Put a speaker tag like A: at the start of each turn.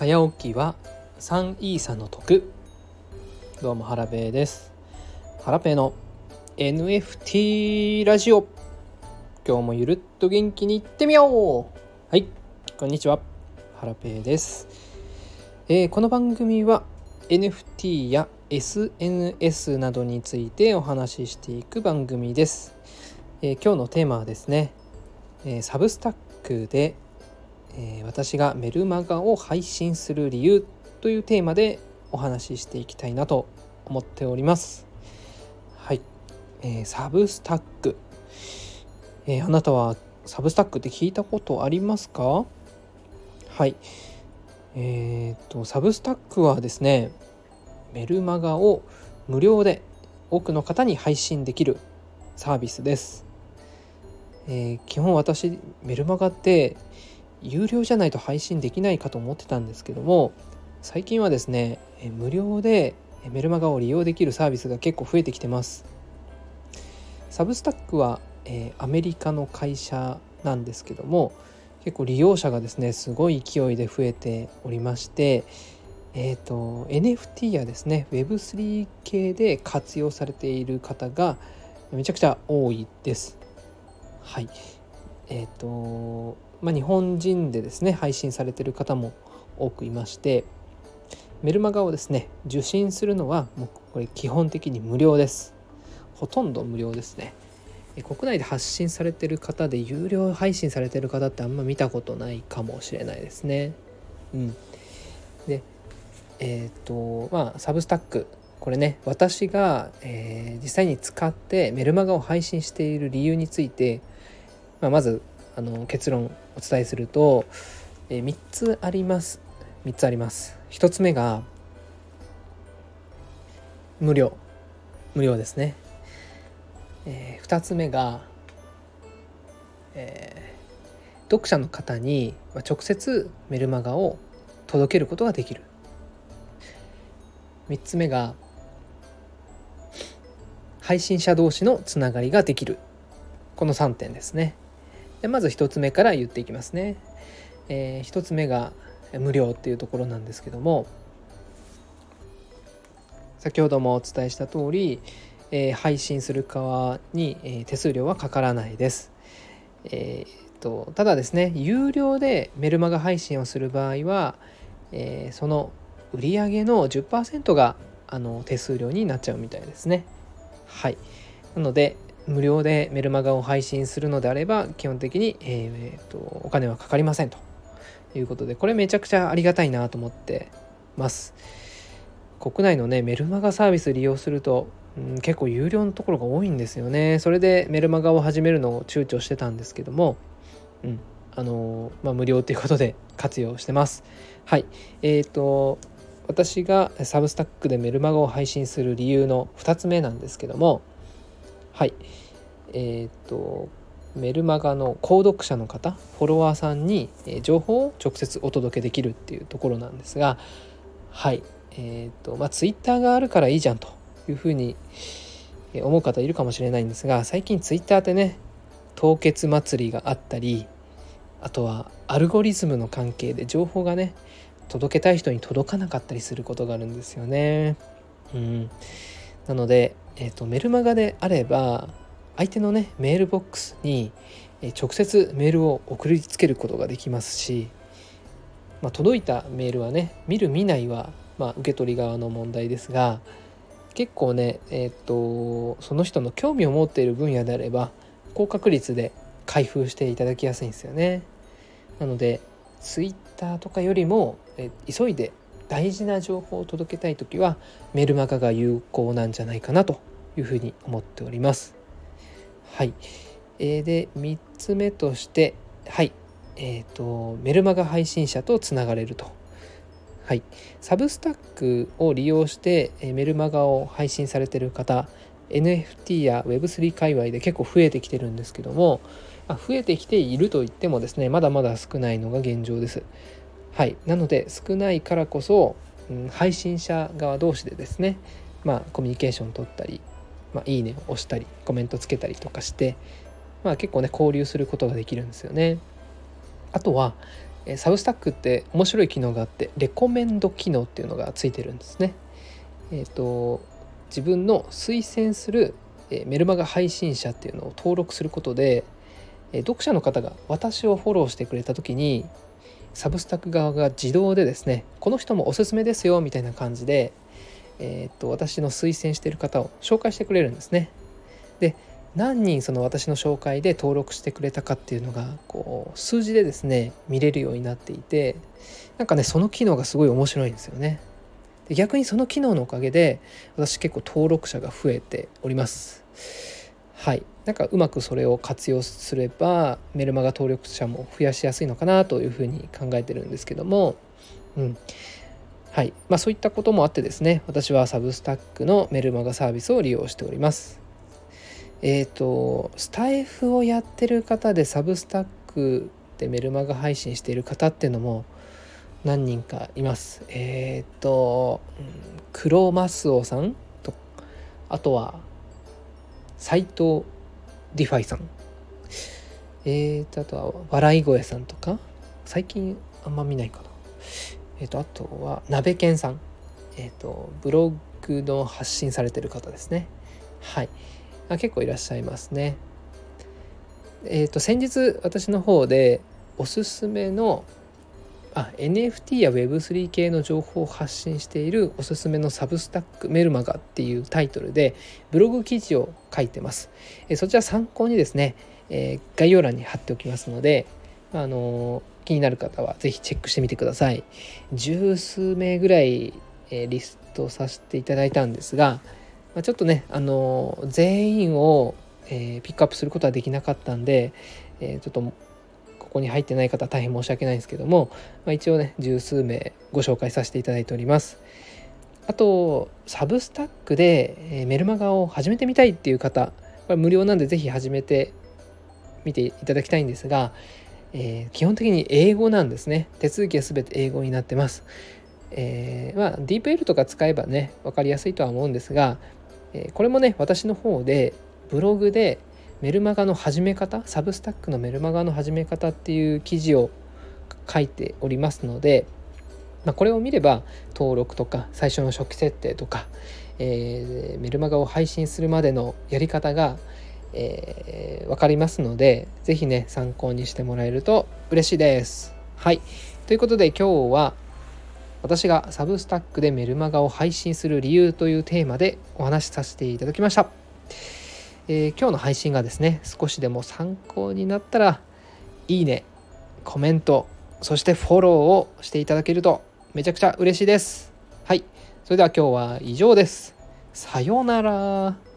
A: 早起きは3イーサの得。どうもハラペーです。ハラペーの NFT ラジオ。今日もゆるっと元気にいってみよう。はいこんにちは。ハラペーです、えー、この番組は NFT や SNS などについてお話ししていく番組です、えー、今日のテーマはですね、えー、サブスタックでえー、私がメルマガを配信する理由というテーマでお話ししていきたいなと思っております。はい、えー、サブスタック、えー、あなたはサブスタックって聞いたことありますか？はいえーと、とサブスタックはですねメルマガを無料で多くの方に配信できるサービスです。えー、基本私メルマガって有料じゃないと配信できないかと思ってたんですけども最近はですね無料でメルマガを利用できるサービスが結構増えてきてますサブスタックは、え、アメリカの会社なんですけども結構利用者がですねすごい勢いで増えておりましてえーと、NFT やですね Web3 系で活用されている方がめちゃくちゃ多いです。はい。えっ、ー、とまあ、日本人でですね配信されてる方も多くいましてメルマガをですね受信するのはもうこれ基本的に無料です。ほとんど無料ですね。国内で発信されてる方で有料配信されてる方ってあんま見たことないかもしれないですね。うん。でえっ、ー、とまあサブスタックこれね私が、えー、実際に使ってメルマガを配信している理由について、まあ、まずあの結論お伝えすると、えー、3つあります。3つあります。1つ目が無料。無料ですね、えー、2つ目が、えー、読者の方に直接メルマガを届けることができる。3つ目が配信者同士のつながりができる。この3点ですね。でまず1つ目から言っていきますね。えー、1つ目が無料っていうところなんですけども先ほどもお伝えした通り、えー、配信する側に、えー、手数料はかからないです。えーと、ただですね有料でメルマガ配信をする場合は、えー、その売り上げの10%があの手数料になっちゃうみたいですね。はいなので、無料でメルマガを配信するのであれば基本的に、えー、とお金はかかりませんと。いうことでこれめちゃくちゃありがたいなと思ってます。国内のねメルマガサービス利用すると、うん、結構有料のところが多いんですよね。それでメルマガを始めるのを躊躇してたんですけどもうんあのまあ、無料ということで 活用してます。はい。えっ、ー、と私がサブスタックでメルマガを配信する理由の2つ目なんですけどもはい。えっ、とメルマガの購読者の方フォロワーさんに情報を直接お届けできるっていうところなんですがはい。えっ、とまあツイッターがあるからいいじゃんというふうに思う方いるかもしれないんですが最近ツイッターってね凍結祭りがあったりあとはアルゴリズムの関係で情報がね届けたい人に届かなかったりすることがあるんですよね。うん、なのでえーと、メルマガであれば相手のねメールボックスに直接メールを送りつけることができますし、まあ、届いたメールはね見る見ないは、まあ、受け取り側の問題ですが結構ね、えーと、とその人の興味を持っている分野であれば高確率で開封していただきやすいんですよね。なので Twitter とかよりもえ急いで大事な情報を届けたい時はメルマガが有効なんじゃないかなというふうに思っております。はい。えー、で、3つ目として、はい。えっ、ー、と、メルマガ配信者とつながれると。はい。サブスタックを利用してえメルマガを配信されてる方、NFT や Web3 界隈で結構増えてきてるんですけども、ま増えてきていると言ってもですね、まだまだ少ないのが現状です。はい。なので、少ないからこそ、うん、配信者側同士でですね、まあ、コミュニケーション取ったり、まあ、いいねを押したりコメントつけたりとかして、まあ、結構ね交流することができるんですよね。あとはサブスタックって面白い機能があってレコメンド機能っていうのがついてるんですね。えっ、ー、と自分の推薦するメルマガ配信者っていうのを登録することで読者の方が私をフォローしてくれた時にサブスタック側が自動でですねこの人もおすすめですよみたいな感じで、えー、と私の推薦している方を紹介してくれるんですね。で何人その私の紹介で登録してくれたかっていうのがこう数字でですね見れるようになっていてなんかねその機能がすごい面白いんですよね。で逆にその機能のおかげで私結構登録者が増えております。はいなんかうまくそれを活用すればメルマガ登録者も増やしやすいのかなというふうに考えてるんですけども、うんはいまあ、そういったこともあってですね私はサブスタックのメルマガサービスを利用しております。えっ、ー、とスタイフをやってる方でサブスタックでメルマガ配信している方っていうのも何人かいます。えっ、ー、と、クロマスオさんとあとは斎藤 DeFiさんえーとあとは笑い声さんとか最近あんま見ないかなえっ、とあとは鍋健さん。えっ、とブログの発信されてる方ですね。はい。あ結構いらっしゃいますね。えっ、と先日私の方でおすすめのあ NFT や Web3 系の情報を発信しているおすすめのサブスタックメルマガっていうタイトルでブログ記事を書いてます。えそちら参考にですね、えー、概要欄に貼っておきますので、あのー、気になる方は是非チェックしてみてください。十数名ぐらい、えー、リストさせていただいたんですが、まあ、ちょっとね、あの全員を、えピックアップすることはできなかったんで、えちょっとここに入ってない方大変申し訳ないんですけども、まあ、一応ね十数名ご紹介させていただいておりますあとサブスタックでえメルマガを始めてみたいっていう方これ無料なんで是非始めてみていただきたいんですが、えー、基本的に英語なんですね。手続きは全て英語になってます。えー、まあ DeepL とか使えばね分かりやすいとは思うんですが、えー、これもね私の方でブログでメルマガの始め方サブスタックのメルマガの始め方っていう記事を書いておりますので、まあ、これを見れば登録とか最初の初期設定とか、えー、メルマガを配信するまでのやり方が、えー、分かりますので是非ね参考にしてもらえると嬉しいです。はい。ということで今日は私がサブスタックでメルマガを配信する理由というテーマでお話しさせていただきました。えー、今日の配信がですね少しでも参考になったらいいねコメントそしてフォローをしていただけるとめちゃくちゃ嬉しいです。はい。それでは今日は以上です。さようなら。